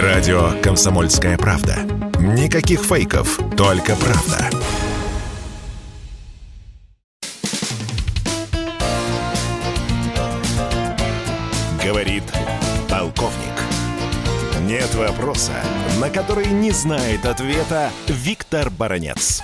Радио «Комсомольская правда». Никаких фейков, только правда. Говорит полковник. Нет вопроса, на который не знает ответа Виктор Баранец.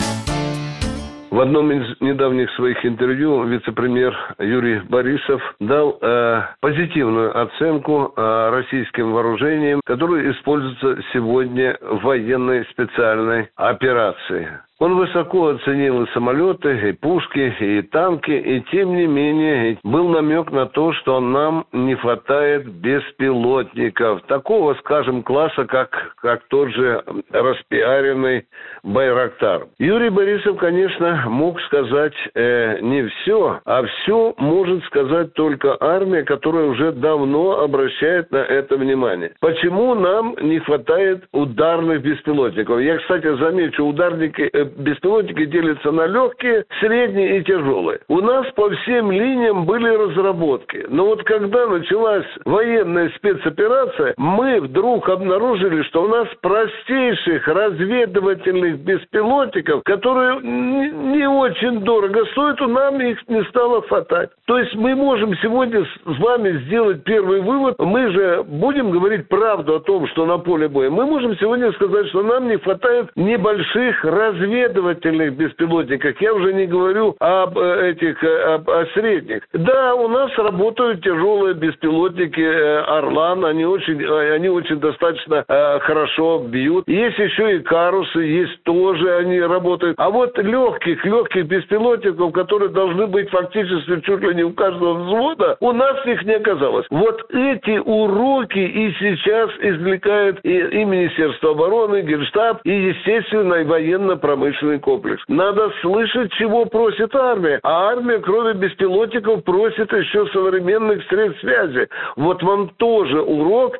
В одном из недавних своих интервью вице-премьер Юрий Борисов дал э, позитивную оценку э, российским вооружениям, которые используются сегодня в военной специальной операции. Он высоко оценил и самолеты, и пушки, и танки, и тем не менее был намек на то, что нам не хватает беспилотников. Такого, скажем, класса, как, как тот же распиаренный Байрактар. Юрий Борисов, конечно, мог сказать э, не все, а все может сказать только армия, которая уже давно обращает на это внимание. Почему нам не хватает ударных беспилотников? Я, кстати, замечу, ударники э, беспилотники делятся на легкие, средние и тяжелые. У нас по всем линиям были разработки. Но вот когда началась военная спецоперация, мы вдруг обнаружили, что у нас простейших разведывательных беспилотников, которые не очень дорого стоят, у нам их не стало хватать. То есть мы можем сегодня с вами сделать первый вывод. Мы же будем говорить правду о том, что на поле боя. Мы можем сегодня сказать, что нам не хватает небольших разведывательных разведывательных беспилотниках, я уже не говорю об э, этих, э, об, о средних. Да, у нас работают тяжелые беспилотники э, «Орлан», они очень, они очень достаточно хорошо бьют. Есть еще и «Карусы», есть тоже они работают. А вот легких, легких беспилотников, которые должны быть фактически чуть ли не у каждого взвода, у нас их не оказалось. Вот эти уроки и сейчас извлекает и, и Министерство обороны, Генштаб, и, естественно, и военно-промышленный промышленный комплекс. Надо слышать, чего просит армия. А армия, кроме беспилотников, просит еще современных средств связи. Вот вам тоже урок,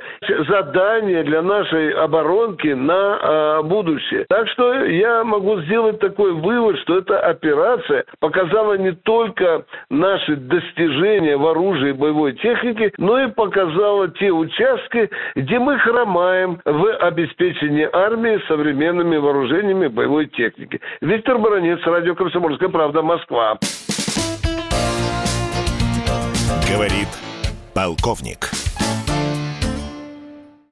задание для нашей оборонки на э, будущее. Так что я могу сделать такой вывод, что эта операция показала не только наши достижения в оружии боевой технике, но и показала те участки, где мы хромаем в обеспечении армии современными вооружениями боевой техники техники. Виктор Баранец, радио «Комсомольская правда», Москва. Говорит полковник.